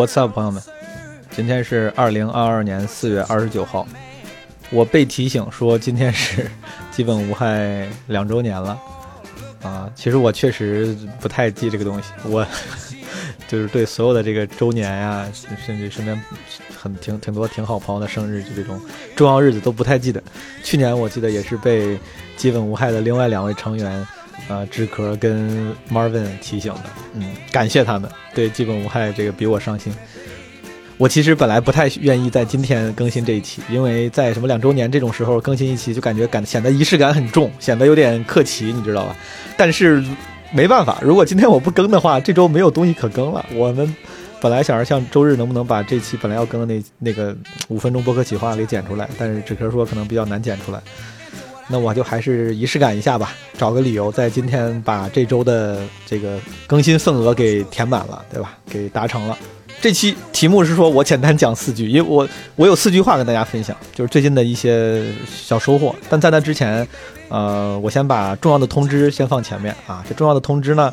What's up，朋友们，今天是二零二二年四月二十九号，我被提醒说今天是基本无害两周年了啊。其实我确实不太记这个东西，我 就是对所有的这个周年呀，甚至身边很挺挺多挺好朋友的生日，就这种重要日子都不太记得。去年我记得也是被基本无害的另外两位成员。啊，纸壳跟 Marvin 提醒的，嗯，感谢他们，对基本无害这个比我上心。我其实本来不太愿意在今天更新这一期，因为在什么两周年这种时候更新一期，就感觉感显得仪式感很重，显得有点客气，你知道吧？但是没办法，如果今天我不更的话，这周没有东西可更了。我们本来想着像周日能不能把这期本来要更的那那个五分钟播客企划给剪出来，但是纸壳说可能比较难剪出来。那我就还是仪式感一下吧，找个理由在今天把这周的这个更新份额给填满了，对吧？给达成了。这期题目是说我简单讲四句，因为我我有四句话跟大家分享，就是最近的一些小收获。但在那之前，呃，我先把重要的通知先放前面啊。这重要的通知呢，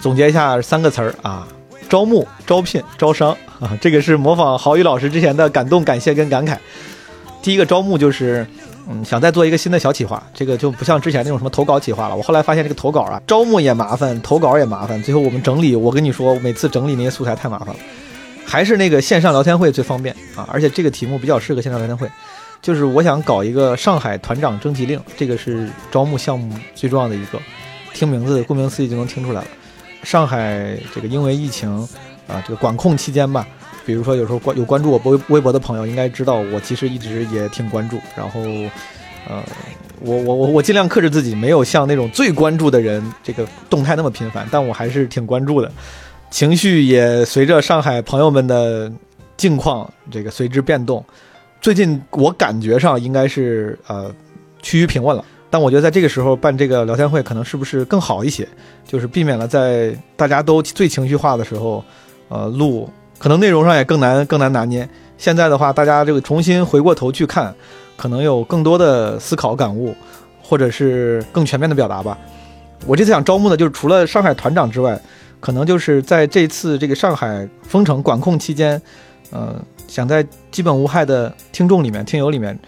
总结一下三个词儿啊：招募、招聘、招商啊。这个是模仿郝宇老师之前的感动、感谢跟感慨。第一个招募就是。嗯，想再做一个新的小企划，这个就不像之前那种什么投稿企划了。我后来发现这个投稿啊，招募也麻烦，投稿也麻烦。最后我们整理，我跟你说，每次整理那些素材太麻烦了，还是那个线上聊天会最方便啊！而且这个题目比较适合线上聊天会，就是我想搞一个上海团长征集令，这个是招募项目最重要的一个。听名字，顾名思义就能听出来了。上海这个因为疫情啊，这个管控期间吧。比如说，有时候关有关注我微微博的朋友应该知道，我其实一直也挺关注。然后，呃，我我我我尽量克制自己，没有像那种最关注的人这个动态那么频繁，但我还是挺关注的。情绪也随着上海朋友们的境况这个随之变动。最近我感觉上应该是呃趋于平稳了，但我觉得在这个时候办这个聊天会，可能是不是更好一些？就是避免了在大家都最情绪化的时候，呃录。可能内容上也更难更难拿捏。现在的话，大家这个重新回过头去看，可能有更多的思考感悟，或者是更全面的表达吧。我这次想招募的，就是除了上海团长之外，可能就是在这次这个上海封城管控期间，呃，想在基本无害的听众里面、听友里面，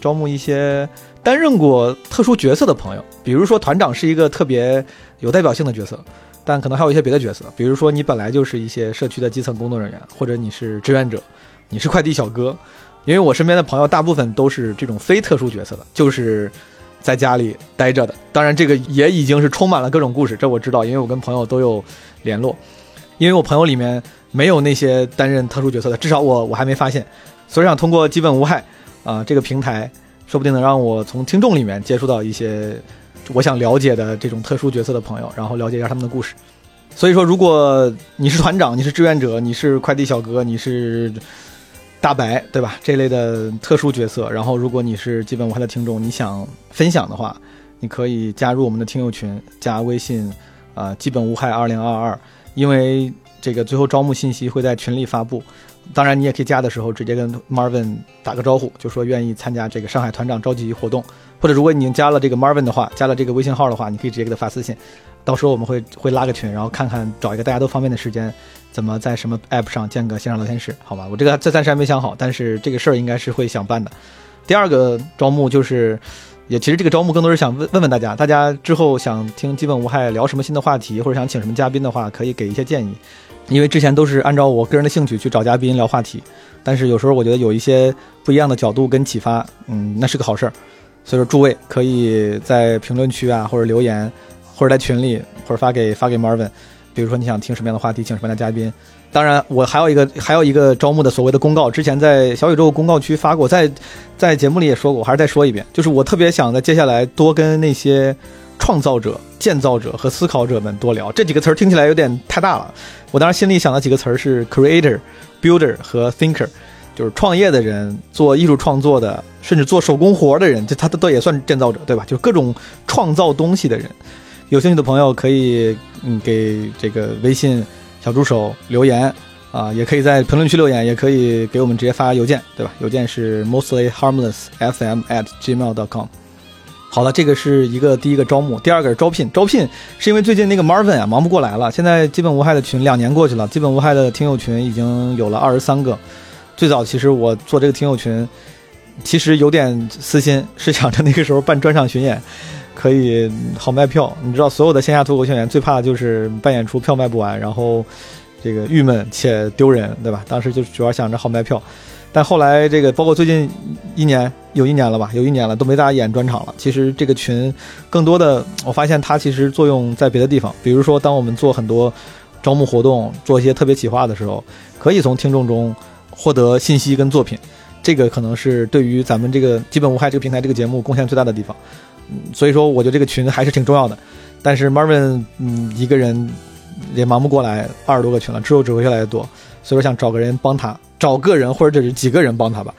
招募一些担任过特殊角色的朋友。比如说，团长是一个特别有代表性的角色。但可能还有一些别的角色，比如说你本来就是一些社区的基层工作人员，或者你是志愿者，你是快递小哥。因为我身边的朋友大部分都是这种非特殊角色的，就是在家里待着的。当然，这个也已经是充满了各种故事，这我知道，因为我跟朋友都有联络。因为我朋友里面没有那些担任特殊角色的，至少我我还没发现。所以想通过基本无害啊这个平台，说不定能让我从听众里面接触到一些。我想了解的这种特殊角色的朋友，然后了解一下他们的故事。所以说，如果你是团长，你是志愿者，你是快递小哥，你是大白，对吧？这类的特殊角色，然后如果你是基本无害的听众，你想分享的话，你可以加入我们的听友群，加微信，啊，基本无害二零二二，因为这个最后招募信息会在群里发布。当然，你也可以加的时候直接跟 Marvin 打个招呼，就说愿意参加这个上海团长召集活动。或者如果你已经加了这个 Marvin 的话，加了这个微信号的话，你可以直接给他发私信，到时候我们会会拉个群，然后看看找一个大家都方便的时间，怎么在什么 App 上建个线上聊天室，好吧？我这个这暂时还没想好，但是这个事儿应该是会想办的。第二个招募就是，也其实这个招募更多是想问问问大家，大家之后想听基本无害聊什么新的话题，或者想请什么嘉宾的话，可以给一些建议，因为之前都是按照我个人的兴趣去找嘉宾聊话题，但是有时候我觉得有一些不一样的角度跟启发，嗯，那是个好事儿。所以说，诸位可以在评论区啊，或者留言，或者在群里，或者发给发给 Marvin。比如说你想听什么样的话题，请什么样的嘉宾。当然，我还有一个还有一个招募的所谓的公告，之前在小宇宙公告区发过，在在节目里也说过，我还是再说一遍，就是我特别想在接下来多跟那些创造者、建造者和思考者们多聊。这几个词儿听起来有点太大了，我当时心里想的几个词儿是 creator、builder 和 thinker。就是创业的人，做艺术创作的，甚至做手工活的人，这他都都也算建造者，对吧？就是各种创造东西的人。有兴趣的朋友可以嗯给这个微信小助手留言啊，也可以在评论区留言，也可以给我们直接发邮件，对吧？邮件是 mostly harmless fm at gmail dot com。好了，这个是一个第一个招募，第二个是招聘。招聘是因为最近那个 Marvin 啊忙不过来了。现在基本无害的群两年过去了，基本无害的听友群已经有了二十三个。最早其实我做这个听友群，其实有点私心，是想着那个时候办专场巡演可以好卖票。你知道，所有的线下脱口秀演员最怕的就是办演出票卖不完，然后这个郁闷且丢人，对吧？当时就主要想着好卖票。但后来这个包括最近一年有一年了吧，有一年了都没大演专场了。其实这个群更多的，我发现它其实作用在别的地方。比如说，当我们做很多招募活动、做一些特别企划的时候，可以从听众中获得信息跟作品。这个可能是对于咱们这个基本无害这个平台这个节目贡献最大的地方。嗯，所以说我觉得这个群还是挺重要的。但是 Marvin 嗯一个人也忙不过来二十多个群了，之后只会越来越多。所以说想找个人帮他。找个人或者只是几个人帮他吧，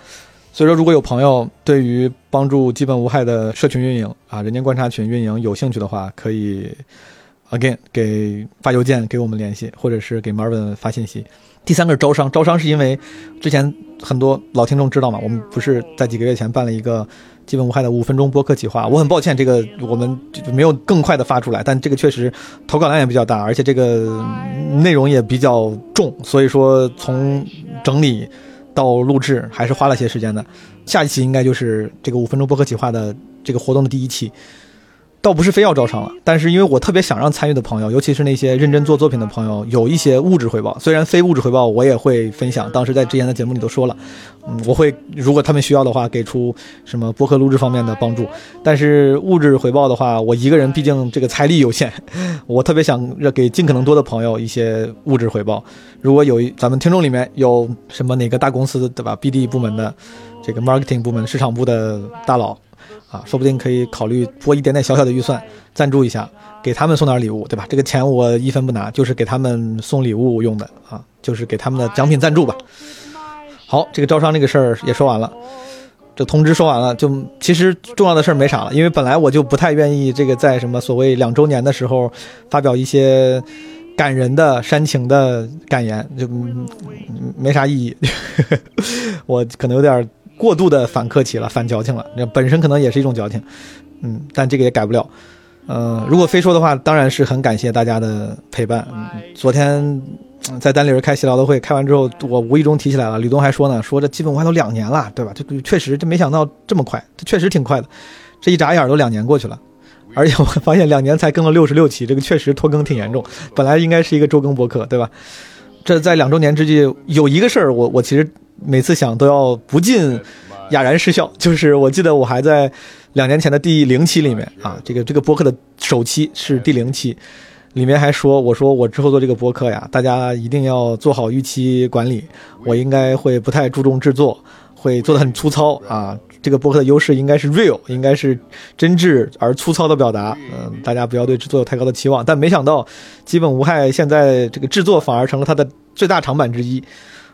所以说如果有朋友对于帮助基本无害的社群运营啊，人间观察群运营有兴趣的话，可以 again 给发邮件给我们联系，或者是给 Marvin 发信息。第三个是招商，招商是因为之前很多老听众知道嘛，我们不是在几个月前办了一个。基本无害的五分钟播客企划，我很抱歉，这个我们没有更快的发出来，但这个确实投稿量也比较大，而且这个内容也比较重，所以说从整理到录制还是花了些时间的。下一期应该就是这个五分钟播客企划的这个活动的第一期。倒不是非要招商了，但是因为我特别想让参与的朋友，尤其是那些认真做作品的朋友，有一些物质回报。虽然非物质回报我也会分享，当时在之前的节目里都说了，嗯，我会如果他们需要的话，给出什么播客录制方面的帮助。但是物质回报的话，我一个人毕竟这个财力有限，我特别想给尽可能多的朋友一些物质回报。如果有咱们听众里面有什么哪个大公司对吧，BD 部门的这个 marketing 部门、市场部的大佬。啊，说不定可以考虑拨一点点小小的预算赞助一下，给他们送点礼物，对吧？这个钱我一分不拿，就是给他们送礼物用的啊，就是给他们的奖品赞助吧。好，这个招商这个事儿也说完了，这通知说完了，就其实重要的事儿没啥了，因为本来我就不太愿意这个在什么所谓两周年的时候发表一些感人的煽情的感言，就没啥意义，我可能有点。过度的反客气了，反矫情了，那本身可能也是一种矫情，嗯，但这个也改不了。呃，如果非说的话，当然是很感谢大家的陪伴。昨天在单立人开闲聊的会，开完之后，我无意中提起来了，吕东还说呢，说这基本无害都两年了，对吧？这确实，这没想到这么快，这确实挺快的，这一眨眼都两年过去了。而且我发现两年才更了六十六期，这个确实拖更挺严重。本来应该是一个周更博客，对吧？这在两周年之际，有一个事儿，我我其实。每次想都要不禁哑然失笑，就是我记得我还在两年前的第零期里面啊，这个这个播客的首期是第零期，里面还说我说我之后做这个播客呀，大家一定要做好预期管理，我应该会不太注重制作，会做的很粗糙啊。这个播客的优势应该是 real，应该是真挚而粗糙的表达，嗯，大家不要对制作有太高的期望。但没想到，基本无害，现在这个制作反而成了它的最大长板之一。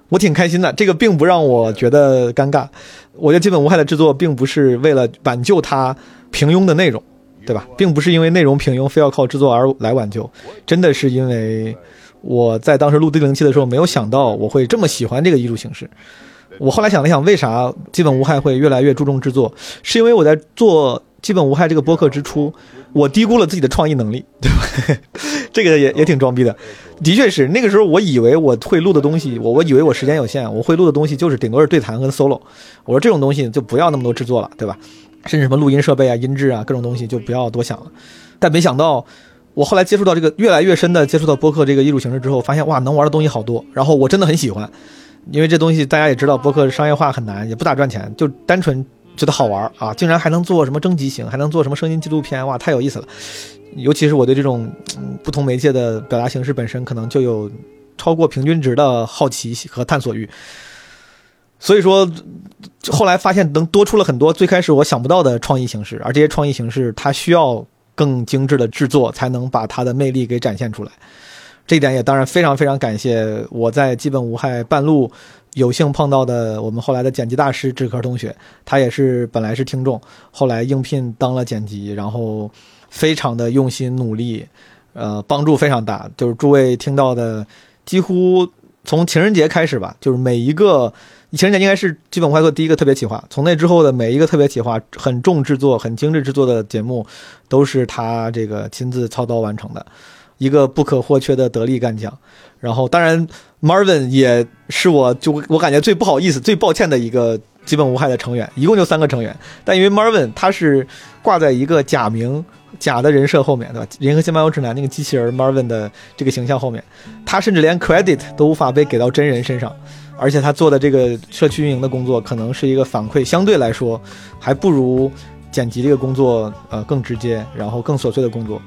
我挺开心的，这个并不让我觉得尴尬。我觉得基本无害的制作并不是为了挽救它平庸的内容，对吧？并不是因为内容平庸非要靠制作而来挽救，真的是因为我在当时录第零期的时候没有想到我会这么喜欢这个艺术形式。我后来想了想，为啥基本无害会越来越注重制作？是因为我在做基本无害这个播客之初，我低估了自己的创意能力，对吧？这个也也挺装逼的。的确是那个时候，我以为我会录的东西，我我以为我时间有限，我会录的东西就是顶多是对谈跟 solo。我说这种东西就不要那么多制作了，对吧？甚至什么录音设备啊、音质啊各种东西就不要多想了。但没想到，我后来接触到这个越来越深的接触到播客这个艺术形式之后，发现哇，能玩的东西好多。然后我真的很喜欢，因为这东西大家也知道，播客商业化很难，也不咋赚钱，就单纯觉得好玩啊！竟然还能做什么征集型，还能做什么声音纪录片，哇，太有意思了。尤其是我对这种不同媒介的表达形式本身，可能就有超过平均值的好奇和探索欲。所以说，后来发现能多出了很多最开始我想不到的创意形式，而这些创意形式它需要更精致的制作，才能把它的魅力给展现出来。这一点也当然非常非常感谢我在基本无害半路有幸碰到的我们后来的剪辑大师志科同学，他也是本来是听众，后来应聘当了剪辑，然后。非常的用心努力，呃，帮助非常大。就是诸位听到的，几乎从情人节开始吧，就是每一个情人节应该是基本无害做第一个特别企划，从那之后的每一个特别企划，很重制作、很精致制作的节目，都是他这个亲自操刀完成的，一个不可或缺的得力干将。然后，当然，Marvin 也是我就我感觉最不好意思、最抱歉的一个基本无害的成员，一共就三个成员。但因为 Marvin 他是挂在一个假名、假的人设后面，对吧？《银河系漫游指南》那个机器人 Marvin 的这个形象后面，他甚至连 credit 都无法被给到真人身上。而且他做的这个社区运营的工作，可能是一个反馈，相对来说还不如剪辑这个工作呃更直接，然后更琐碎的工作。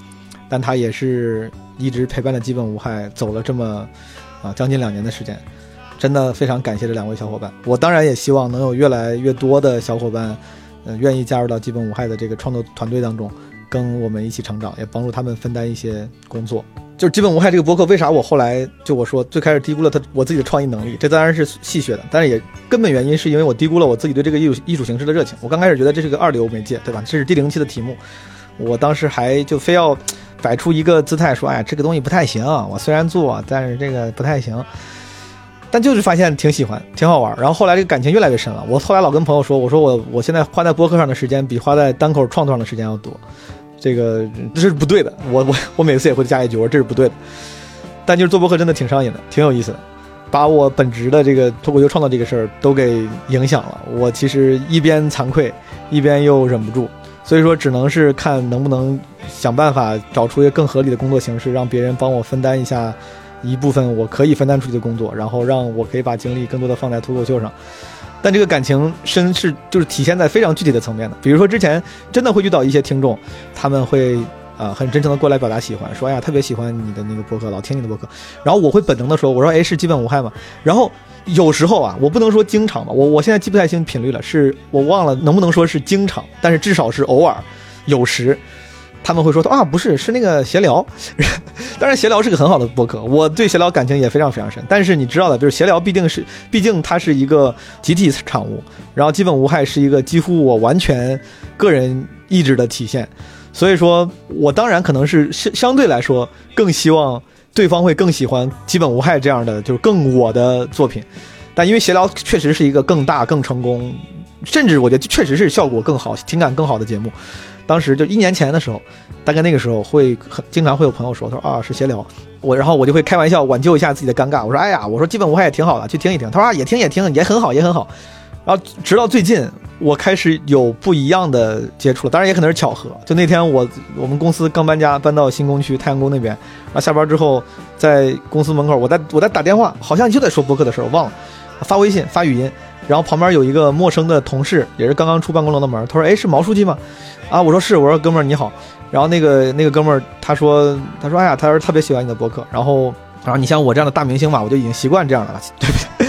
但他也是。一直陪伴的基本无害走了这么啊将近两年的时间，真的非常感谢这两位小伙伴。我当然也希望能有越来越多的小伙伴，呃，愿意加入到基本无害的这个创作团队当中，跟我们一起成长，也帮助他们分担一些工作。就是基本无害这个博客，为啥我后来就我说最开始低估了他我自己的创意能力？这当然是戏谑的，但是也根本原因是因为我低估了我自己对这个艺术艺术形式的热情。我刚开始觉得这是个二流媒介，对吧？这是第零期的题目，我当时还就非要。摆出一个姿态说：“哎呀，这个东西不太行。我虽然做，但是这个不太行。但就是发现挺喜欢，挺好玩。然后后来这个感情越来越深了。我后来老跟朋友说：‘我说我我现在花在播客上的时间比花在单口创作上的时间要多。’这个这是不对的。我我我每次也会加一句：我说这是不对的。但就是做播客真的挺上瘾的，挺有意思的，把我本职的这个脱口秀创作这个事儿都给影响了。我其实一边惭愧，一边又忍不住。”所以说，只能是看能不能想办法找出一个更合理的工作形式，让别人帮我分担一下一部分我可以分担出去的工作，然后让我可以把精力更多的放在脱口秀上。但这个感情深是就是体现在非常具体的层面的，比如说之前真的会遇到一些听众，他们会啊很真诚的过来表达喜欢，说哎呀特别喜欢你的那个播客，老听你的播客，然后我会本能的说，我说哎是基本无害吗？然后。有时候啊，我不能说经常吧，我我现在记不太清频率了，是我忘了能不能说是经常，但是至少是偶尔，有时他们会说啊，不是，是那个闲聊。当然，闲聊是个很好的播客，我对闲聊感情也非常非常深。但是你知道的，就是闲聊毕竟是，毕竟它是一个集体产物，然后基本无害是一个几乎我完全个人意志的体现，所以说我当然可能是相相对来说更希望。对方会更喜欢基本无害这样的，就是更我的作品，但因为闲聊确实是一个更大、更成功，甚至我觉得确实是效果更好、情感更好的节目。当时就一年前的时候，大概那个时候会很经常会有朋友说，他说啊是闲聊，我然后我就会开玩笑挽救一下自己的尴尬，我说哎呀，我说基本无害也挺好的，去听一听。他说啊也听也听也很好也很好。然后直到最近，我开始有不一样的接触了，当然也可能是巧合。就那天我我们公司刚搬家，搬到新工区太阳宫那边，然后下班之后在公司门口，我在我在打电话，好像就在说博客的事，我忘了，发微信发语音，然后旁边有一个陌生的同事，也是刚刚出办公楼的门，他说：“哎，是毛书记吗？”啊，我说是，我说哥们儿你好。然后那个那个哥们儿他说他说哎呀，他说特别喜欢你的博客，然后。然后你像我这样的大明星嘛，我就已经习惯这样的了，对不对？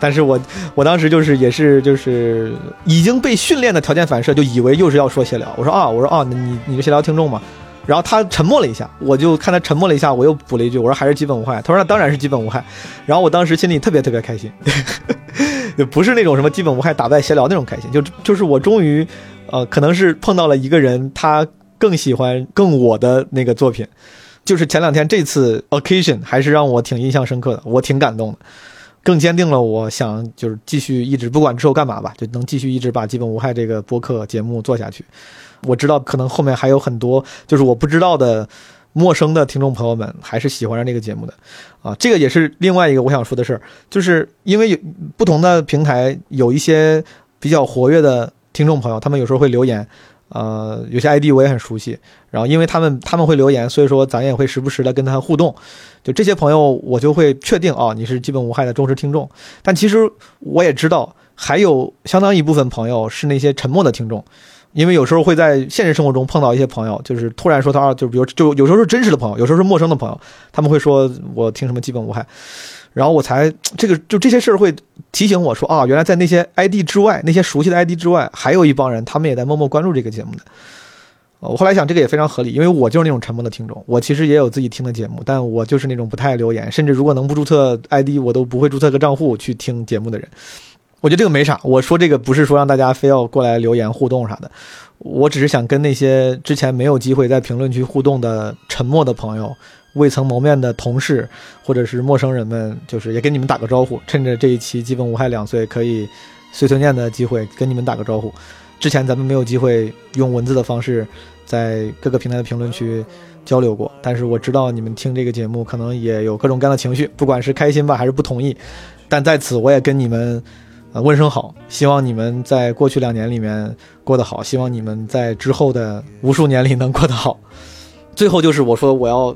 但是我我当时就是也是就是已经被训练的条件反射，就以为又是要说闲聊。我说啊，我说啊，你你是闲聊听众吗？然后他沉默了一下，我就看他沉默了一下，我又补了一句，我说还是基本无害。他说那当然是基本无害。然后我当时心里特别特别开心，也不是那种什么基本无害打败闲聊那种开心，就就是我终于呃可能是碰到了一个人，他更喜欢更我的那个作品。就是前两天这次 occasion 还是让我挺印象深刻的，我挺感动的，更坚定了我想就是继续一直不管之后干嘛吧，就能继续一直把基本无害这个播客节目做下去。我知道可能后面还有很多就是我不知道的陌生的听众朋友们还是喜欢上这个节目的啊，这个也是另外一个我想说的事儿，就是因为有不同的平台有一些比较活跃的听众朋友，他们有时候会留言。呃，有些 ID 我也很熟悉，然后因为他们他们会留言，所以说咱也会时不时的跟他互动。就这些朋友，我就会确定啊，你是基本无害的忠实听众。但其实我也知道，还有相当一部分朋友是那些沉默的听众，因为有时候会在现实生活中碰到一些朋友，就是突然说他，就比如就有时候是真实的朋友，有时候是陌生的朋友，他们会说我听什么基本无害。然后我才这个就这些事儿会提醒我说啊，原来在那些 ID 之外，那些熟悉的 ID 之外，还有一帮人，他们也在默默关注这个节目的。我后来想，这个也非常合理，因为我就是那种沉默的听众。我其实也有自己听的节目，但我就是那种不太留言，甚至如果能不注册 ID，我都不会注册个账户去听节目的人。我觉得这个没啥。我说这个不是说让大家非要过来留言互动啥的，我只是想跟那些之前没有机会在评论区互动的沉默的朋友。未曾谋面的同事或者是陌生人们，就是也跟你们打个招呼。趁着这一期基本无害两岁可以碎碎念的机会，跟你们打个招呼。之前咱们没有机会用文字的方式在各个平台的评论区交流过，但是我知道你们听这个节目可能也有各种各样的情绪，不管是开心吧还是不同意，但在此我也跟你们呃问声好，希望你们在过去两年里面过得好，希望你们在之后的无数年里能过得好。最后就是我说我要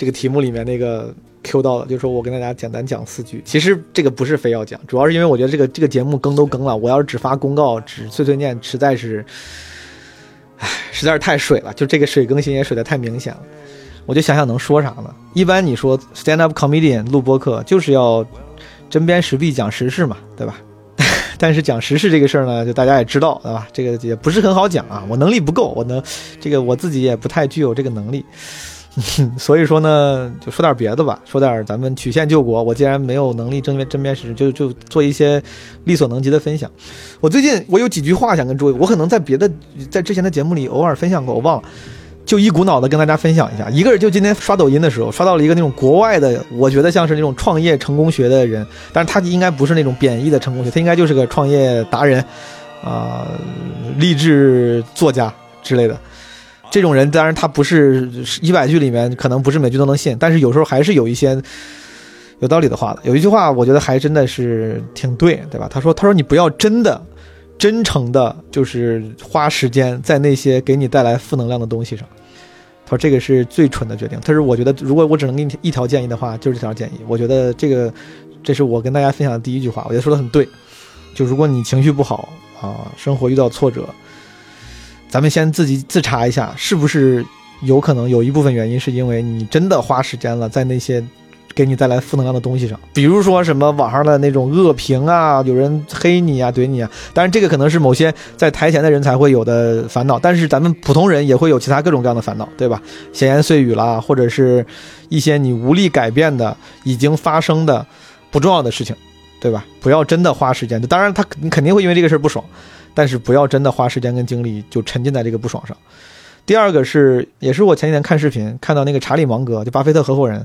这个题目里面那个 Q 到了，就说我跟大家简单讲四句。其实这个不是非要讲，主要是因为我觉得这个这个节目更都更了，我要是只发公告只碎碎念，实在是，唉，实在是太水了。就这个水更新也水的太明显了，我就想想能说啥呢？一般你说 stand up comedian 录播课就是要针砭时弊讲时事嘛，对吧？但是讲时事这个事儿呢，就大家也知道，对吧？这个也不是很好讲啊，我能力不够，我能，这个我自己也不太具有这个能力，所以说呢，就说点别的吧，说点咱们曲线救国。我既然没有能力针砭针砭时，就就做一些力所能及的分享。我最近我有几句话想跟诸位，我可能在别的在之前的节目里偶尔分享过，我忘了。就一股脑的跟大家分享一下，一个人就今天刷抖音的时候刷到了一个那种国外的，我觉得像是那种创业成功学的人，但是他应该不是那种贬义的成功学，他应该就是个创业达人，啊，励志作家之类的。这种人当然他不是一百句里面可能不是每句都能信，但是有时候还是有一些有道理的话的。有一句话我觉得还真的是挺对，对吧？他说：“他说你不要真的。”真诚的，就是花时间在那些给你带来负能量的东西上。他说这个是最蠢的决定。他说我觉得，如果我只能给你一条建议的话，就是这条建议。我觉得这个，这是我跟大家分享的第一句话。我觉得说的很对。就如果你情绪不好啊，生活遇到挫折，咱们先自己自查一下，是不是有可能有一部分原因是因为你真的花时间了在那些。给你带来负能量的东西上，比如说什么网上的那种恶评啊，有人黑你啊、怼你啊。当然，这个可能是某些在台前的人才会有的烦恼，但是咱们普通人也会有其他各种各样的烦恼，对吧？闲言碎语啦，或者是一些你无力改变的、已经发生的不重要的事情，对吧？不要真的花时间。当然，他你肯定会因为这个事儿不爽，但是不要真的花时间跟精力就沉浸在这个不爽上。第二个是，也是我前几天看视频看到那个查理芒格，就巴菲特合伙人。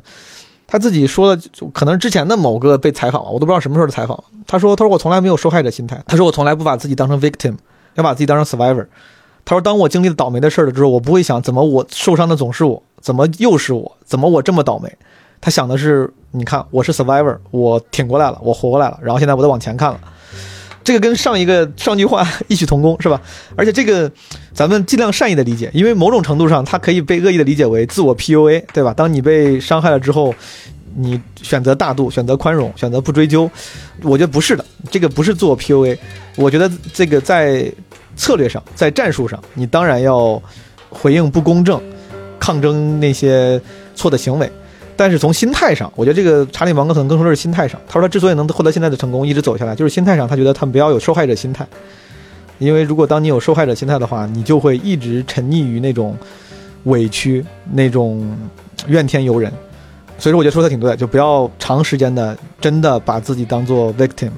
他自己说的，可能之前的某个被采访，我都不知道什么时候的采访。他说：“他说我从来没有受害者心态。他说我从来不把自己当成 victim，要把自己当成 survivor。他说当我经历了倒霉的事儿了之后，我不会想怎么我受伤的总是我，怎么又是我，怎么我这么倒霉。他想的是，你看我是 survivor，我挺过来了，我活过来了，然后现在我在往前看了。”这个跟上一个上句话异曲同工，是吧？而且这个咱们尽量善意的理解，因为某种程度上它可以被恶意的理解为自我 PUA，对吧？当你被伤害了之后，你选择大度，选择宽容，选择不追究，我觉得不是的，这个不是自我 PUA。我觉得这个在策略上，在战术上，你当然要回应不公正，抗争那些错的行为。但是从心态上，我觉得这个查理芒格可能更说的是心态上。他说他之所以能获得现在的成功，一直走下来，就是心态上，他觉得他们不要有受害者心态。因为如果当你有受害者心态的话，你就会一直沉溺于那种委屈、那种怨天尤人。所以说，我觉得说的挺对，就不要长时间的真的把自己当做 victim，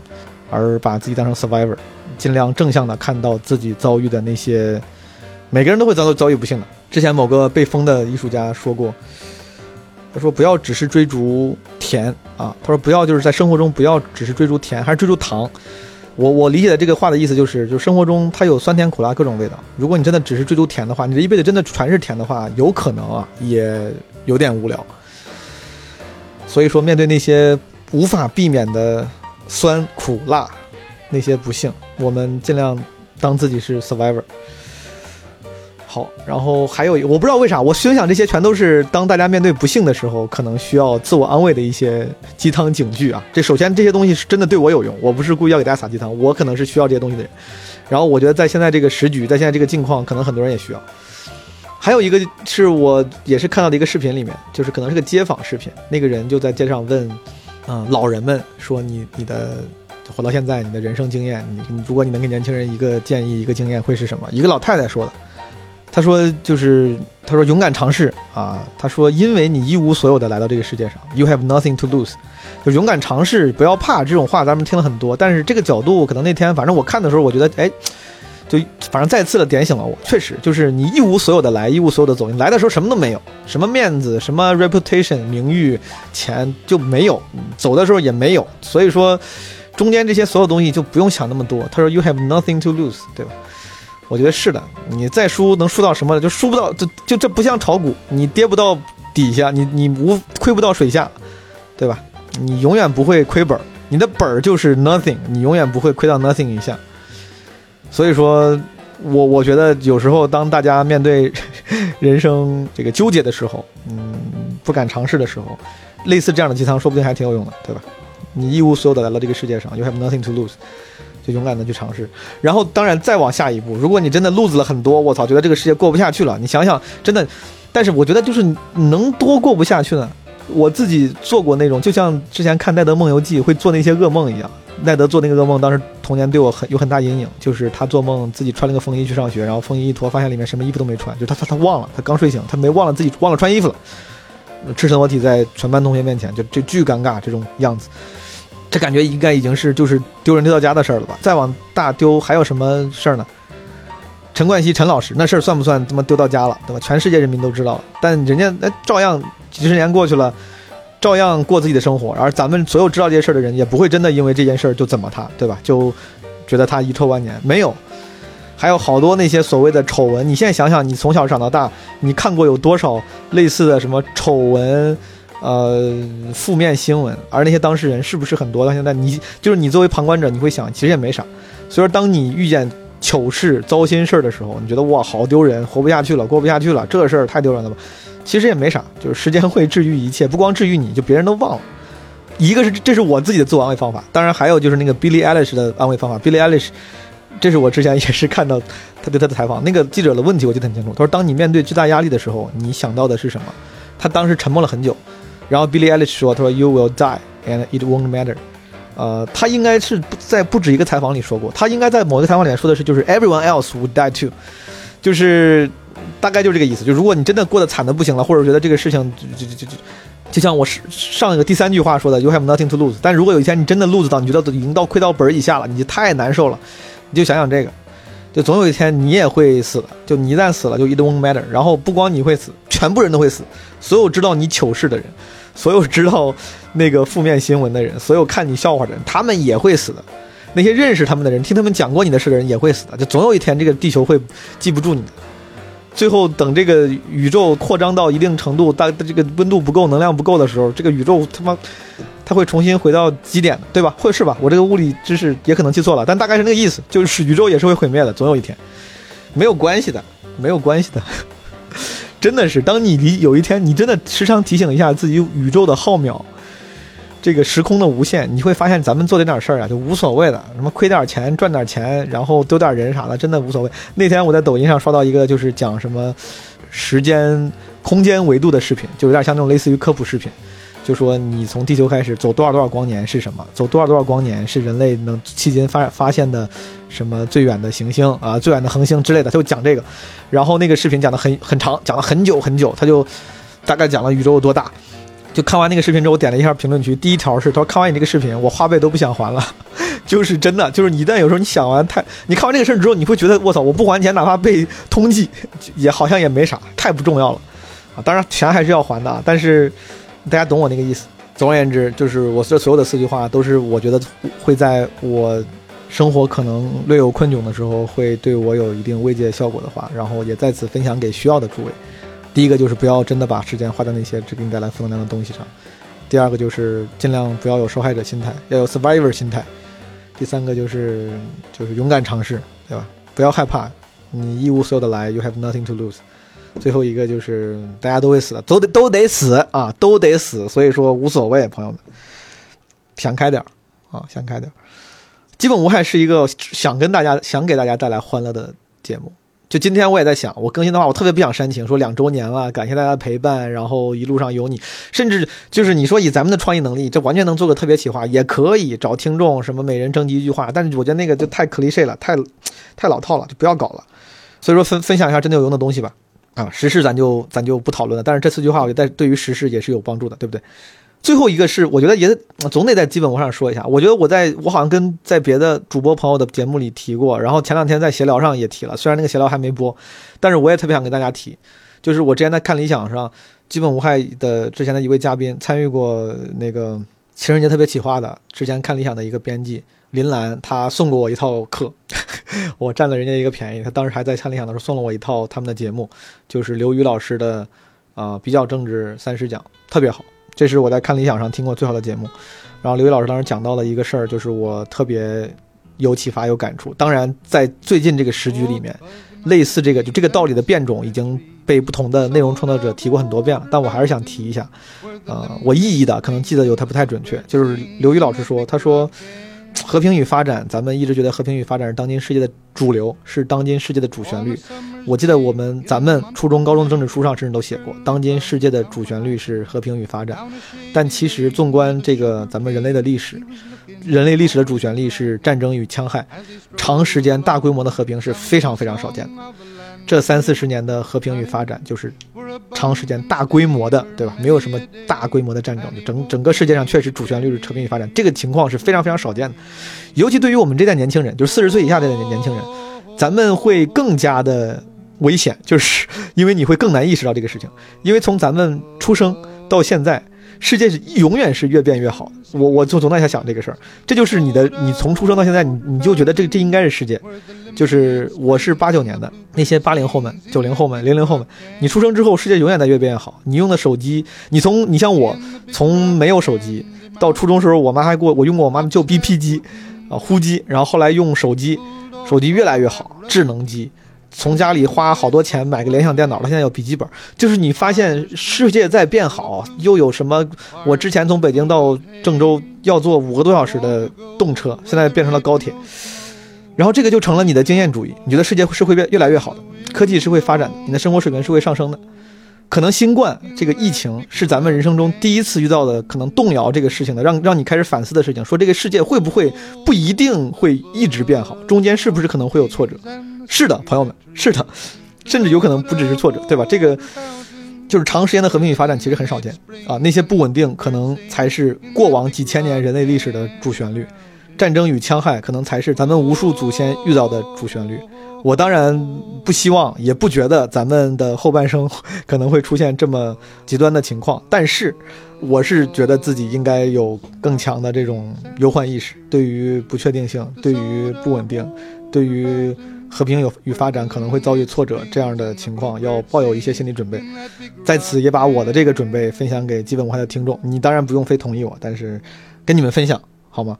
而把自己当成 survivor，尽量正向的看到自己遭遇的那些，每个人都会遭遭遇不幸的。之前某个被封的艺术家说过。他说：“不要只是追逐甜啊！”他说：“不要就是在生活中不要只是追逐甜，还是追逐糖。”我我理解的这个话的意思就是，就生活中它有酸甜苦辣各种味道。如果你真的只是追逐甜的话，你这一辈子真的全是甜的话，有可能啊也有点无聊。所以说，面对那些无法避免的酸苦辣，那些不幸，我们尽量当自己是 survivor。好，然后还有我不知道为啥，我心想这些全都是当大家面对不幸的时候，可能需要自我安慰的一些鸡汤警句啊。这首先这些东西是真的对我有用，我不是故意要给大家撒鸡汤，我可能是需要这些东西的人。然后我觉得在现在这个时局，在现在这个境况，可能很多人也需要。还有一个是我也是看到的一个视频里面，就是可能是个街访视频，那个人就在街上问，嗯，老人们说你你的活到现在你的人生经验，你如果你能给年轻人一个建议一个经验会是什么？一个老太太说的。他说：“就是他说勇敢尝试啊。他说，因为你一无所有的来到这个世界上，you have nothing to lose，就勇敢尝试，不要怕。这种话咱们听了很多，但是这个角度可能那天反正我看的时候，我觉得哎，就反正再次的点醒了我，确实就是你一无所有的来，一无所有的走。你来的时候什么都没有，什么面子、什么 reputation、名誉、钱就没有，走的时候也没有。所以说，中间这些所有东西就不用想那么多。他说 you have nothing to lose，对吧？我觉得是的，你再输能输到什么？就输不到，就就这不像炒股，你跌不到底下，你你无亏不到水下，对吧？你永远不会亏本，你的本儿就是 nothing，你永远不会亏到 nothing 以下。所以说，我我觉得有时候当大家面对人生这个纠结的时候，嗯，不敢尝试的时候，类似这样的鸡汤说不定还挺有用的，对吧？你一无所有的来到这个世界上，you have nothing to lose，就勇敢的去尝试。然后，当然再往下一步，如果你真的路子了很多，我操，觉得这个世界过不下去了，你想想，真的，但是我觉得就是能多过不下去呢？我自己做过那种，就像之前看《奈德梦游记》会做那些噩梦一样。奈德做那个噩梦，当时童年对我很有很大阴影，就是他做梦自己穿了个风衣去上学，然后风衣一脱，发现里面什么衣服都没穿，就他他他忘了，他刚睡醒，他没忘了自己忘了穿衣服了，赤身裸体在全班同学面前，就就巨尴尬这种样子，这感觉应该已经是就是丢人丢到家的事儿了吧？再往大丢还有什么事儿呢？陈冠希陈老师那事儿算不算他妈丢到家了，对吧？全世界人民都知道，但人家那照样几十年过去了。照样过自己的生活，而咱们所有知道这些事儿的人，也不会真的因为这件事儿就怎么他，对吧？就觉得他遗臭万年。没有，还有好多那些所谓的丑闻。你现在想想，你从小长到大，你看过有多少类似的什么丑闻，呃，负面新闻？而那些当事人是不是很多？到现在，你就是你作为旁观者，你会想，其实也没啥。所以说，当你遇见糗事、糟心事儿的时候，你觉得哇，好丢人，活不下去了，过不下去了，这事儿太丢人了吧？其实也没啥，就是时间会治愈一切，不光治愈你，就别人都忘了。一个是这是我自己的自我安慰方法，当然还有就是那个 Billie Eilish 的安慰方法。Billie Eilish，这是我之前也是看到他对他的采访，那个记者的问题我记得很清楚。他说：“当你面对巨大压力的时候，你想到的是什么？”他当时沉默了很久，然后 Billie Eilish 说：“他说 You will die and it won't matter。”呃，他应该是在不止一个采访里说过，他应该在某个采访里面说的是，就是 Everyone else would die too，就是。大概就这个意思，就如果你真的过得惨的不行了，或者觉得这个事情就就就就就像我上一个第三句话说的，you have nothing to lose。但如果有一天你真的 lose 到，你觉得已经到亏到本儿以下了，你就太难受了，你就想想这个，就总有一天你也会死的。就你一旦死了，就 it won't matter。然后不光你会死，全部人都会死，所有知道你糗事的人，所有知道那个负面新闻的人，所有看你笑话的人，他们也会死的。那些认识他们的人，听他们讲过你的事的人也会死的。就总有一天这个地球会记不住你的。最后等这个宇宙扩张到一定程度，大这个温度不够、能量不够的时候，这个宇宙他妈，它会重新回到基点，对吧？会是吧？我这个物理知识也可能记错了，但大概是那个意思，就是宇宙也是会毁灭的，总有一天，没有关系的，没有关系的，真的是。当你离有一天，你真的时常提醒一下自己宇宙的浩渺。这个时空的无限，你会发现咱们做这点事儿啊，就无所谓的，什么亏点钱、赚点钱，然后丢点人啥的，真的无所谓。那天我在抖音上刷到一个，就是讲什么时间、空间维度的视频，就有点像那种类似于科普视频，就说你从地球开始走多少多少光年是什么，走多少多少光年是人类能迄今发发现的什么最远的行星啊、最远的恒星之类的，他就讲这个。然后那个视频讲的很很长，讲了很久很久，他就大概讲了宇宙有多大。就看完那个视频之后，我点了一下评论区，第一条是他说看完你这个视频，我花呗都不想还了，就是真的，就是你一旦有时候你想完太，你看完这个事儿之后，你会觉得我操，我不还钱，哪怕被通缉，也好像也没啥，太不重要了啊。当然钱还是要还的，但是大家懂我那个意思。总而言之，就是我这所有的四句话都是我觉得会在我生活可能略有困窘的时候，会对我有一定慰藉效果的话，然后也在此分享给需要的诸位。第一个就是不要真的把时间花在那些只给你带来负能量的东西上，第二个就是尽量不要有受害者心态，要有 survivor 心态，第三个就是就是勇敢尝试，对吧？不要害怕，你一无所有的来，you have nothing to lose。最后一个就是大家都会死的，都得都得死啊，都得死，所以说无所谓，朋友们，想开点儿啊，想开点儿。基本无害是一个想跟大家想给大家带来欢乐的节目。就今天我也在想，我更新的话，我特别不想煽情，说两周年了，感谢大家的陪伴，然后一路上有你，甚至就是你说以咱们的创意能力，这完全能做个特别企划，也可以找听众什么每人征集一句话，但是我觉得那个就太 cliché 了，太太老套了，就不要搞了。所以说分分享一下真的有用的东西吧。啊，时事咱就咱就不讨论了，但是这四句话我觉得对于时事也是有帮助的，对不对？最后一个是，我觉得也总得在基本无上说一下。我觉得我在我好像跟在别的主播朋友的节目里提过，然后前两天在闲聊上也提了，虽然那个闲聊还没播，但是我也特别想跟大家提，就是我之前在看理想上基本无害的之前的一位嘉宾，参与过那个情人节特别企划的，之前看理想的一个编辑林兰，他送过我一套课，我占了人家一个便宜，他当时还在看理想的时候送了我一套他们的节目，就是刘宇老师的啊比较政治三十讲，特别好。这是我在看理想上听过最好的节目，然后刘宇老师当时讲到了一个事儿，就是我特别有启发、有感触。当然，在最近这个时局里面，类似这个就这个道理的变种已经被不同的内容创作者提过很多遍了，但我还是想提一下。呃，我意义的可能记得有它不太准确，就是刘宇老师说，他说。和平与发展，咱们一直觉得和平与发展是当今世界的主流，是当今世界的主旋律。我记得我们咱们初中、高中的政治书上甚至都写过，当今世界的主旋律是和平与发展。但其实纵观这个咱们人类的历史，人类历史的主旋律是战争与戕害，长时间大规模的和平是非常非常少见的。这三四十年的和平与发展，就是长时间大规模的，对吧？没有什么大规模的战争，整整个世界上确实主旋律是和平与发展，这个情况是非常非常少见的。尤其对于我们这代年轻人，就是四十岁以下的年轻人，咱们会更加的危险，就是因为你会更难意识到这个事情，因为从咱们出生到现在。世界是永远是越变越好，我我就总在想这个事儿，这就是你的，你从出生到现在，你你就觉得这这应该是世界，就是我是八九年的那些八零后们、九零后们、零零后们，你出生之后，世界永远在越变越好。你用的手机，你从你像我，从没有手机到初中时候，我妈还给我我用过我妈的旧 BP 机，啊呼机，然后后来用手机，手机越来越好，智能机。从家里花好多钱买个联想电脑了，现在有笔记本，就是你发现世界在变好，又有什么？我之前从北京到郑州要坐五个多小时的动车，现在变成了高铁，然后这个就成了你的经验主义，你觉得世界是会变越来越好的，科技是会发展的，你的生活水平是会上升的。可能新冠这个疫情是咱们人生中第一次遇到的，可能动摇这个事情的，让让你开始反思的事情，说这个世界会不会不一定会一直变好，中间是不是可能会有挫折？是的，朋友们，是的，甚至有可能不只是挫折，对吧？这个就是长时间的和平与发展其实很少见啊，那些不稳定可能才是过往几千年人类历史的主旋律，战争与戕害可能才是咱们无数祖先遇到的主旋律。我当然不希望，也不觉得咱们的后半生可能会出现这么极端的情况，但是我是觉得自己应该有更强的这种忧患意识，对于不确定性，对于不稳定，对于和平有与发展可能会遭遇挫折这样的情况，要抱有一些心理准备。在此也把我的这个准备分享给基本无害的听众，你当然不用非同意我，但是跟你们分享好吗？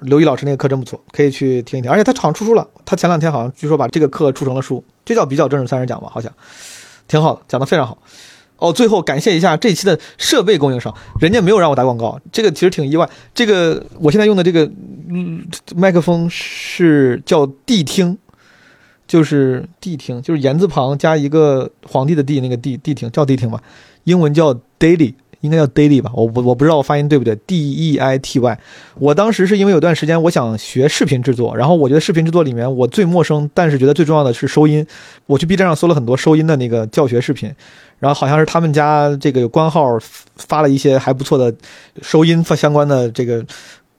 刘毅老师那个课真不错，可以去听一听。而且他好像出书了，他前两天好像据说把这个课出成了书，这叫比较政治三十讲吧，好像挺好的，讲的非常好。哦，最后感谢一下这期的设备供应商，人家没有让我打广告，这个其实挺意外。这个我现在用的这个嗯麦克风是叫谛听，就是谛听，就是言字旁加一个皇帝的帝，那个谛谛听叫谛听吧，英文叫 Daily。应该叫 Daily 吧，我我我不知道我发音对不对，D E I T Y。我当时是因为有段时间我想学视频制作，然后我觉得视频制作里面我最陌生，但是觉得最重要的是收音。我去 B 站上搜了很多收音的那个教学视频，然后好像是他们家这个有官号发了一些还不错的收音相关的这个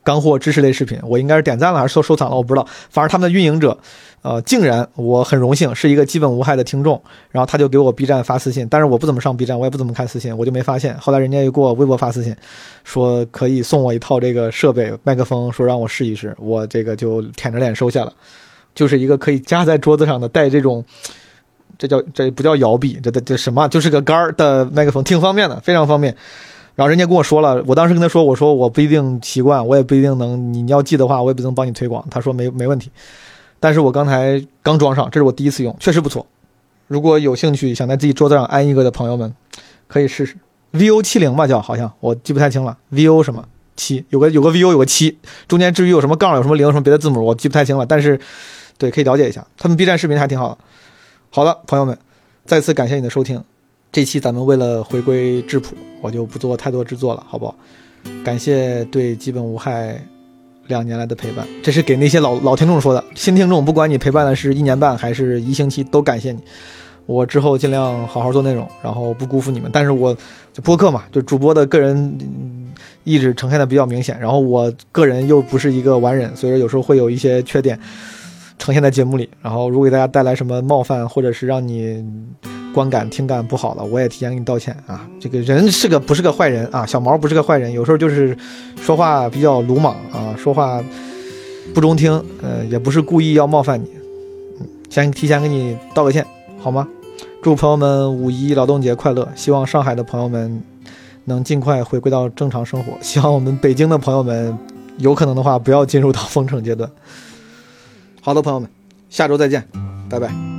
干货知识类视频，我应该是点赞了还是收收藏了，我不知道。反正他们的运营者。呃，竟然我很荣幸是一个基本无害的听众，然后他就给我 B 站发私信，但是我不怎么上 B 站，我也不怎么看私信，我就没发现。后来人家又给我微博发私信，说可以送我一套这个设备麦克风，说让我试一试，我这个就舔着脸收下了，就是一个可以夹在桌子上的带这种，这叫这不叫摇臂，这这这什么？就是个杆儿的麦克风，挺方便的，非常方便。然后人家跟我说了，我当时跟他说，我说我不一定习惯，我也不一定能，你要寄的话，我也不能帮你推广。他说没没问题。但是我刚才刚装上，这是我第一次用，确实不错。如果有兴趣想在自己桌子上安一个的朋友们，可以试试。VO 七零吧，叫好像我记不太清了。VO 什么七？有个有个 VO 有个七，中间至于有什么杠有什么零什么别的字母，我记不太清了。但是，对，可以了解一下。他们 B 站视频还挺好的。好的，朋友们，再次感谢你的收听。这期咱们为了回归质朴，我就不做太多制作了，好不好？感谢对基本无害。两年来的陪伴，这是给那些老老听众说的。新听众，不管你陪伴的是一年半还是一星期，都感谢你。我之后尽量好好做内容，然后不辜负你们。但是我就播客嘛，就主播的个人意志呈现的比较明显，然后我个人又不是一个完人，所以说有时候会有一些缺点呈现在节目里。然后如果给大家带来什么冒犯，或者是让你观感听感不好了，我也提前给你道歉啊。这个人是个不是个坏人啊，小毛不是个坏人，有时候就是说话比较鲁莽啊，说话不中听，呃，也不是故意要冒犯你，嗯，先提前给你道个歉，好吗？祝朋友们五一劳动节快乐！希望上海的朋友们能尽快回归到正常生活。希望我们北京的朋友们有可能的话不要进入到封城阶段。好的，朋友们，下周再见，拜拜。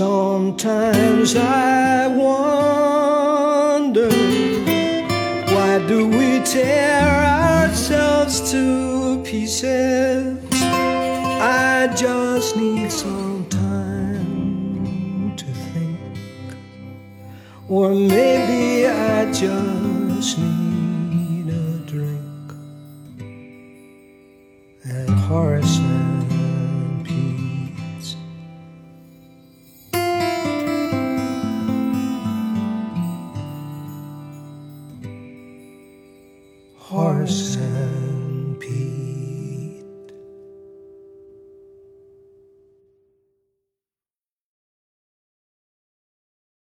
Sometimes I wonder why do we tear ourselves to pieces? I just need some Or maybe I just need a drink at Horace.